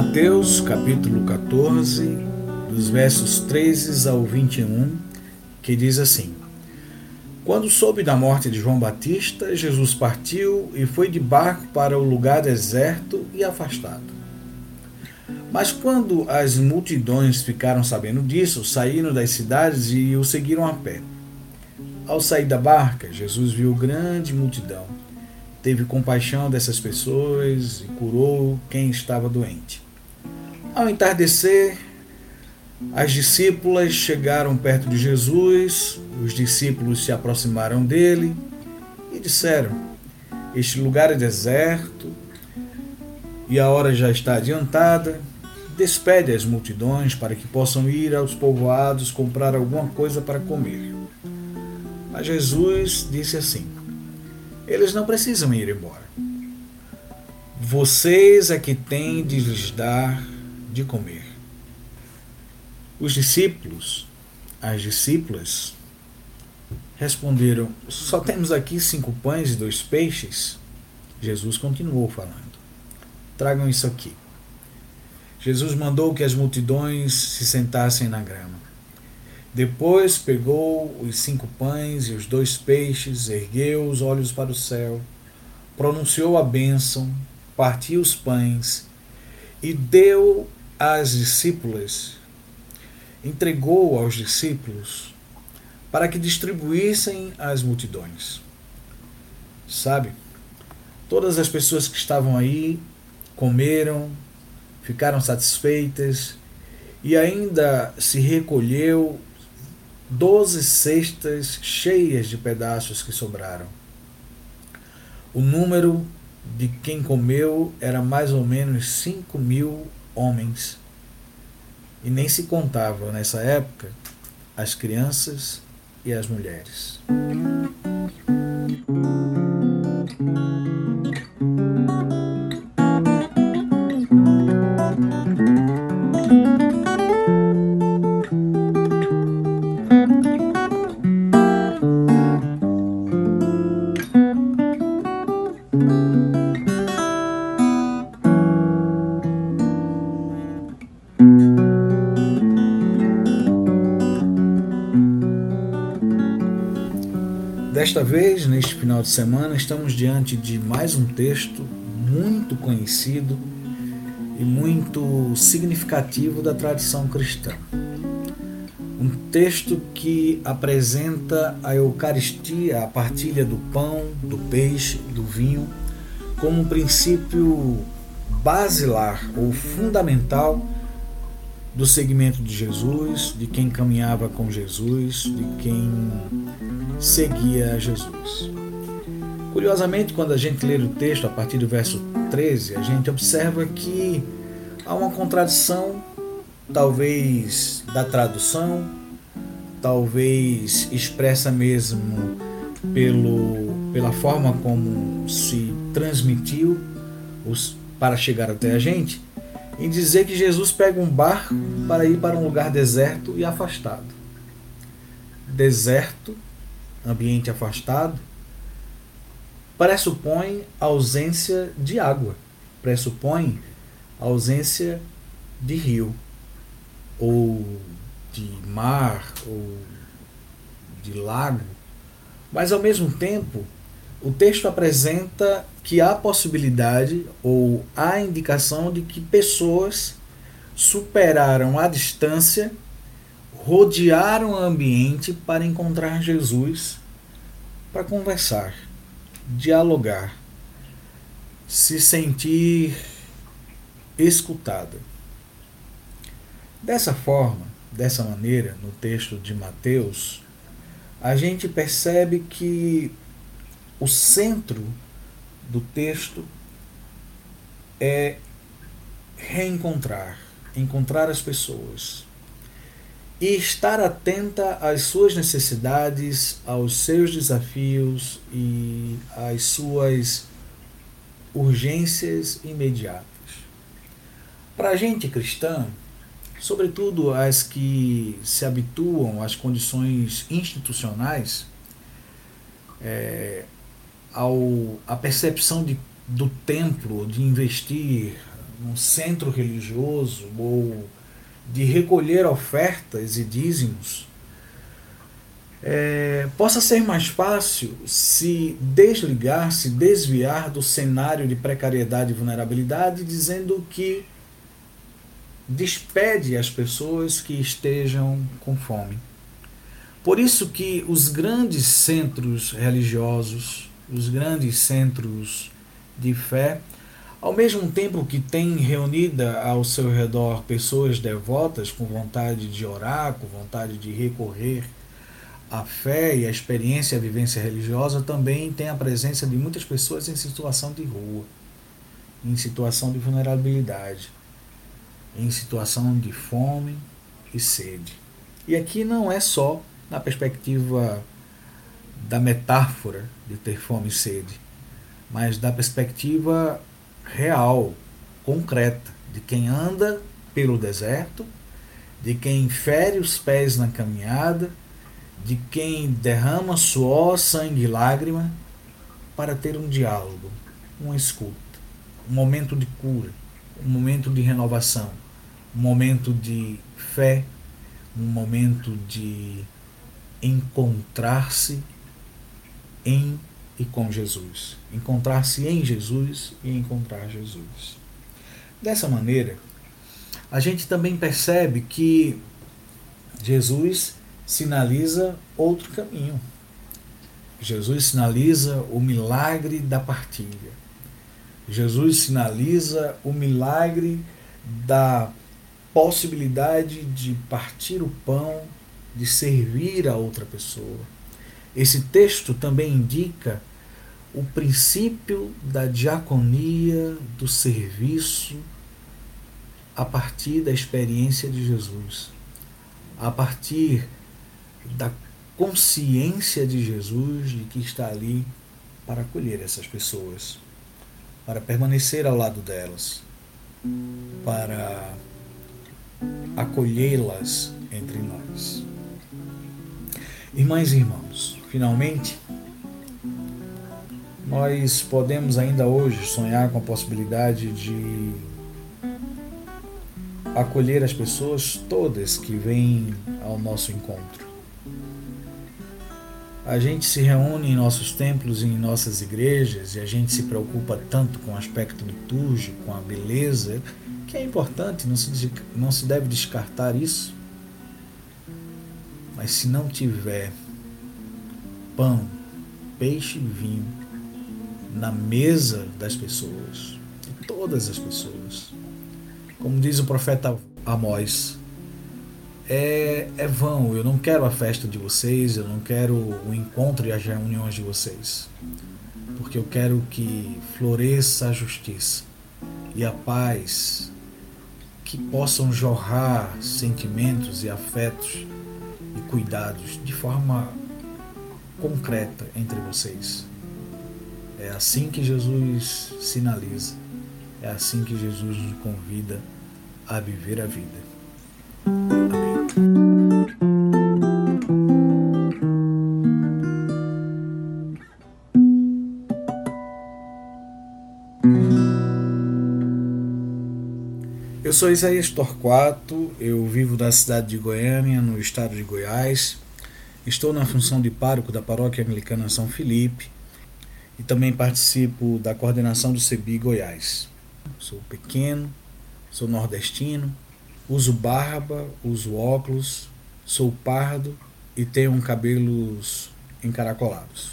Mateus, capítulo 14, dos versos 13 ao 21, que diz assim: Quando soube da morte de João Batista, Jesus partiu e foi de barco para o lugar deserto e afastado. Mas quando as multidões ficaram sabendo disso, saíram das cidades e o seguiram a pé. Ao sair da barca, Jesus viu grande multidão. Teve compaixão dessas pessoas e curou quem estava doente. Ao entardecer, as discípulas chegaram perto de Jesus, os discípulos se aproximaram dele e disseram: Este lugar é deserto e a hora já está adiantada. Despede as multidões para que possam ir aos povoados comprar alguma coisa para comer. Mas Jesus disse assim: Eles não precisam ir embora. Vocês é que têm de lhes dar de comer. Os discípulos, as discípulas, responderam: Só temos aqui cinco pães e dois peixes. Jesus continuou falando: Tragam isso aqui. Jesus mandou que as multidões se sentassem na grama. Depois pegou os cinco pães e os dois peixes, ergueu os olhos para o céu, pronunciou a bênção, partiu os pães e deu às discípulas, entregou aos discípulos para que distribuíssem às multidões. Sabe? Todas as pessoas que estavam aí comeram, ficaram satisfeitas e ainda se recolheu doze cestas cheias de pedaços que sobraram. O número de quem comeu era mais ou menos cinco mil homens. E nem se contava nessa época as crianças e as mulheres. Desta vez, neste final de semana, estamos diante de mais um texto muito conhecido e muito significativo da tradição cristã. Um texto que apresenta a Eucaristia, a partilha do pão, do peixe, do vinho, como um princípio basilar ou fundamental do segmento de Jesus, de quem caminhava com Jesus, de quem seguia Jesus. Curiosamente, quando a gente lê o texto a partir do verso 13, a gente observa que há uma contradição, talvez da tradução, talvez expressa mesmo pelo, pela forma como se transmitiu os, para chegar até a gente, em dizer que Jesus pega um barco para ir para um lugar deserto e afastado. Deserto, ambiente afastado, pressupõe ausência de água, pressupõe ausência de rio, ou de mar, ou de lago, mas ao mesmo tempo o texto apresenta que há possibilidade ou há indicação de que pessoas superaram a distância, rodearam o ambiente para encontrar Jesus, para conversar, dialogar, se sentir escutada. Dessa forma, dessa maneira, no texto de Mateus, a gente percebe que o centro do texto é reencontrar, encontrar as pessoas e estar atenta às suas necessidades, aos seus desafios e às suas urgências imediatas. Para a gente cristã, sobretudo as que se habituam às condições institucionais, é, ao, a percepção de, do templo, de investir num centro religioso ou de recolher ofertas e dízimos, é, possa ser mais fácil se desligar, se desviar do cenário de precariedade e vulnerabilidade, dizendo que despede as pessoas que estejam com fome. Por isso que os grandes centros religiosos, os grandes centros de fé, ao mesmo tempo que tem reunida ao seu redor pessoas devotas com vontade de orar, com vontade de recorrer à fé e à experiência e à vivência religiosa, também tem a presença de muitas pessoas em situação de rua, em situação de vulnerabilidade, em situação de fome e sede. E aqui não é só na perspectiva da metáfora de ter fome e sede, mas da perspectiva real, concreta, de quem anda pelo deserto, de quem fere os pés na caminhada, de quem derrama suor, sangue e lágrima para ter um diálogo, uma escuta, um momento de cura, um momento de renovação, um momento de fé, um momento de encontrar-se em e com Jesus. Encontrar-se em Jesus e encontrar Jesus. Dessa maneira, a gente também percebe que Jesus sinaliza outro caminho. Jesus sinaliza o milagre da partilha. Jesus sinaliza o milagre da possibilidade de partir o pão, de servir a outra pessoa. Esse texto também indica o princípio da diaconia, do serviço, a partir da experiência de Jesus, a partir da consciência de Jesus de que está ali para acolher essas pessoas, para permanecer ao lado delas, para acolhê-las entre nós. Irmãs e irmãos, finalmente, nós podemos ainda hoje sonhar com a possibilidade de acolher as pessoas todas que vêm ao nosso encontro. A gente se reúne em nossos templos e em nossas igrejas e a gente se preocupa tanto com o aspecto litúrgico, com a beleza, que é importante, não se, não se deve descartar isso. Mas se não tiver pão, peixe e vinho na mesa das pessoas, de todas as pessoas, como diz o profeta Amós, é, é vão, eu não quero a festa de vocês, eu não quero o encontro e as reuniões de vocês, porque eu quero que floresça a justiça e a paz, que possam jorrar sentimentos e afetos e cuidados de forma concreta entre vocês. É assim que Jesus sinaliza, é assim que Jesus nos convida a viver a vida. Amém. Eu sou Isaías Torquato, eu vivo na cidade de Goiânia, no estado de Goiás. Estou na função de pároco da paróquia anglicana São Felipe e também participo da coordenação do CEBI Goiás. Sou pequeno, sou nordestino, uso barba, uso óculos, sou pardo e tenho cabelos encaracolados.